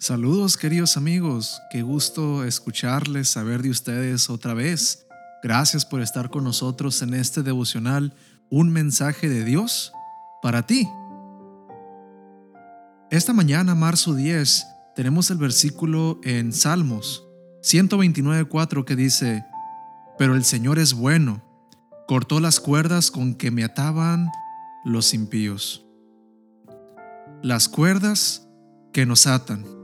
Saludos queridos amigos, qué gusto escucharles, saber de ustedes otra vez. Gracias por estar con nosotros en este devocional, un mensaje de Dios para ti. Esta mañana, marzo 10, tenemos el versículo en Salmos 129.4 que dice, Pero el Señor es bueno, cortó las cuerdas con que me ataban los impíos. Las cuerdas que nos atan.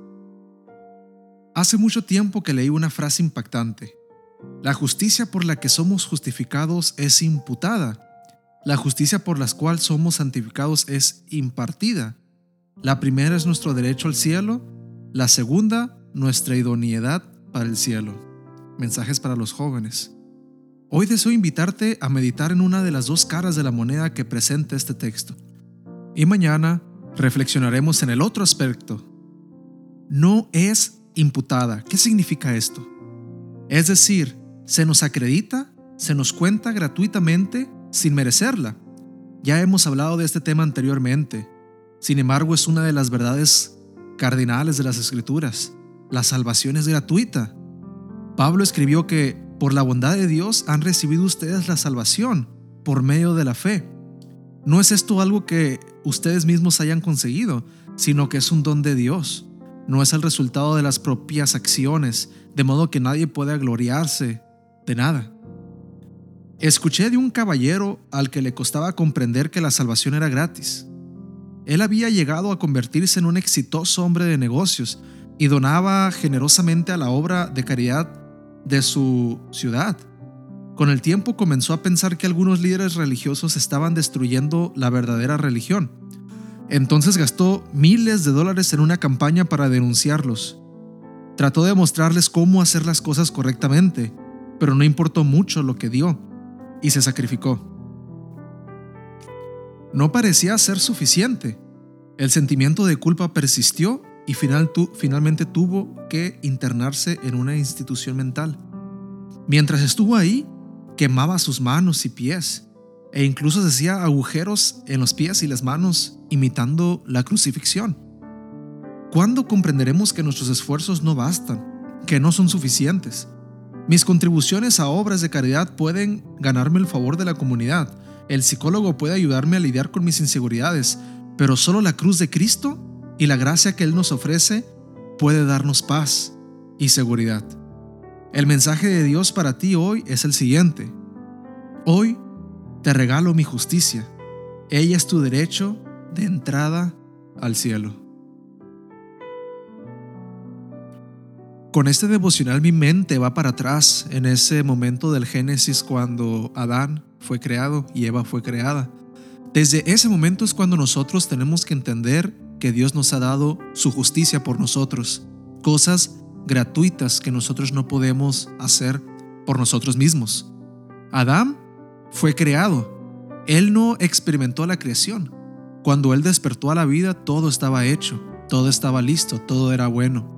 Hace mucho tiempo que leí una frase impactante. La justicia por la que somos justificados es imputada. La justicia por la cual somos santificados es impartida. La primera es nuestro derecho al cielo, la segunda nuestra idoneidad para el cielo. Mensajes para los jóvenes. Hoy deseo invitarte a meditar en una de las dos caras de la moneda que presenta este texto. Y mañana reflexionaremos en el otro aspecto. No es imputada. ¿Qué significa esto? Es decir, se nos acredita, se nos cuenta gratuitamente sin merecerla. Ya hemos hablado de este tema anteriormente. Sin embargo, es una de las verdades cardinales de las escrituras. La salvación es gratuita. Pablo escribió que por la bondad de Dios han recibido ustedes la salvación por medio de la fe. No es esto algo que ustedes mismos hayan conseguido, sino que es un don de Dios no es el resultado de las propias acciones, de modo que nadie pueda gloriarse de nada. Escuché de un caballero al que le costaba comprender que la salvación era gratis. Él había llegado a convertirse en un exitoso hombre de negocios y donaba generosamente a la obra de caridad de su ciudad. Con el tiempo comenzó a pensar que algunos líderes religiosos estaban destruyendo la verdadera religión entonces gastó miles de dólares en una campaña para denunciarlos. Trató de mostrarles cómo hacer las cosas correctamente, pero no importó mucho lo que dio, y se sacrificó. No parecía ser suficiente. El sentimiento de culpa persistió y finalmente tuvo que internarse en una institución mental. Mientras estuvo ahí, quemaba sus manos y pies e incluso se hacía agujeros en los pies y las manos imitando la crucifixión. ¿Cuándo comprenderemos que nuestros esfuerzos no bastan, que no son suficientes? Mis contribuciones a obras de caridad pueden ganarme el favor de la comunidad, el psicólogo puede ayudarme a lidiar con mis inseguridades, pero solo la cruz de Cristo y la gracia que Él nos ofrece puede darnos paz y seguridad. El mensaje de Dios para ti hoy es el siguiente. Hoy te regalo mi justicia. Ella es tu derecho de entrada al cielo. Con este devocional mi mente va para atrás en ese momento del Génesis cuando Adán fue creado y Eva fue creada. Desde ese momento es cuando nosotros tenemos que entender que Dios nos ha dado su justicia por nosotros, cosas gratuitas que nosotros no podemos hacer por nosotros mismos. Adán fue creado. Él no experimentó la creación. Cuando Él despertó a la vida, todo estaba hecho, todo estaba listo, todo era bueno.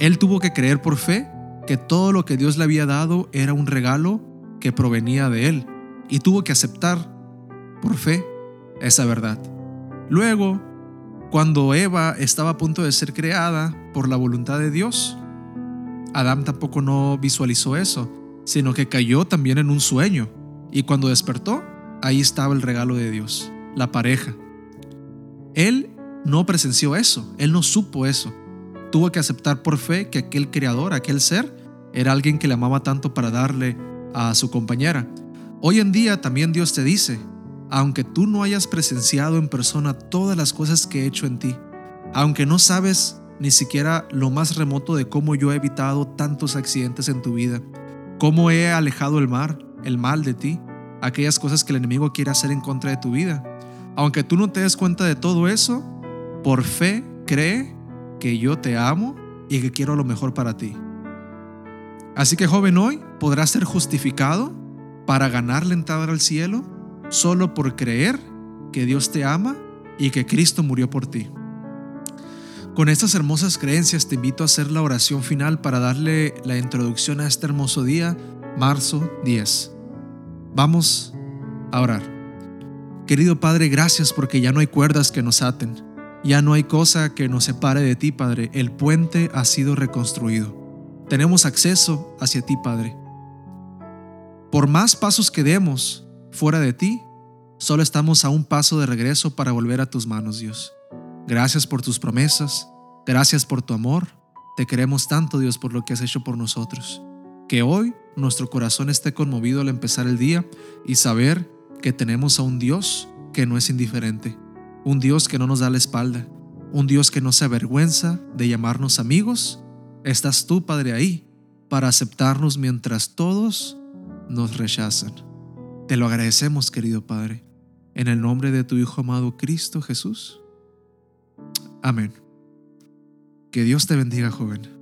Él tuvo que creer por fe que todo lo que Dios le había dado era un regalo que provenía de Él y tuvo que aceptar por fe esa verdad. Luego, cuando Eva estaba a punto de ser creada por la voluntad de Dios, Adán tampoco no visualizó eso, sino que cayó también en un sueño y cuando despertó, ahí estaba el regalo de Dios, la pareja. Él no presenció eso, él no supo eso. Tuvo que aceptar por fe que aquel creador, aquel ser, era alguien que le amaba tanto para darle a su compañera. Hoy en día también Dios te dice, aunque tú no hayas presenciado en persona todas las cosas que he hecho en ti, aunque no sabes ni siquiera lo más remoto de cómo yo he evitado tantos accidentes en tu vida, cómo he alejado el mar, el mal de ti, aquellas cosas que el enemigo quiere hacer en contra de tu vida. Aunque tú no te des cuenta de todo eso, por fe cree que yo te amo y que quiero lo mejor para ti. Así que joven, hoy podrás ser justificado para ganar la entrada al cielo solo por creer que Dios te ama y que Cristo murió por ti. Con estas hermosas creencias te invito a hacer la oración final para darle la introducción a este hermoso día, marzo 10. Vamos a orar. Querido Padre, gracias porque ya no hay cuerdas que nos aten. Ya no hay cosa que nos separe de ti, Padre. El puente ha sido reconstruido. Tenemos acceso hacia ti, Padre. Por más pasos que demos fuera de ti, solo estamos a un paso de regreso para volver a tus manos, Dios. Gracias por tus promesas. Gracias por tu amor. Te queremos tanto, Dios, por lo que has hecho por nosotros. Que hoy nuestro corazón esté conmovido al empezar el día y saber que tenemos a un Dios que no es indiferente un Dios que no nos da la espalda, un Dios que no se avergüenza de llamarnos amigos. Estás tú, Padre, ahí para aceptarnos mientras todos nos rechazan. Te lo agradecemos, querido Padre, en el nombre de tu Hijo amado Cristo Jesús. Amén. Que Dios te bendiga, joven.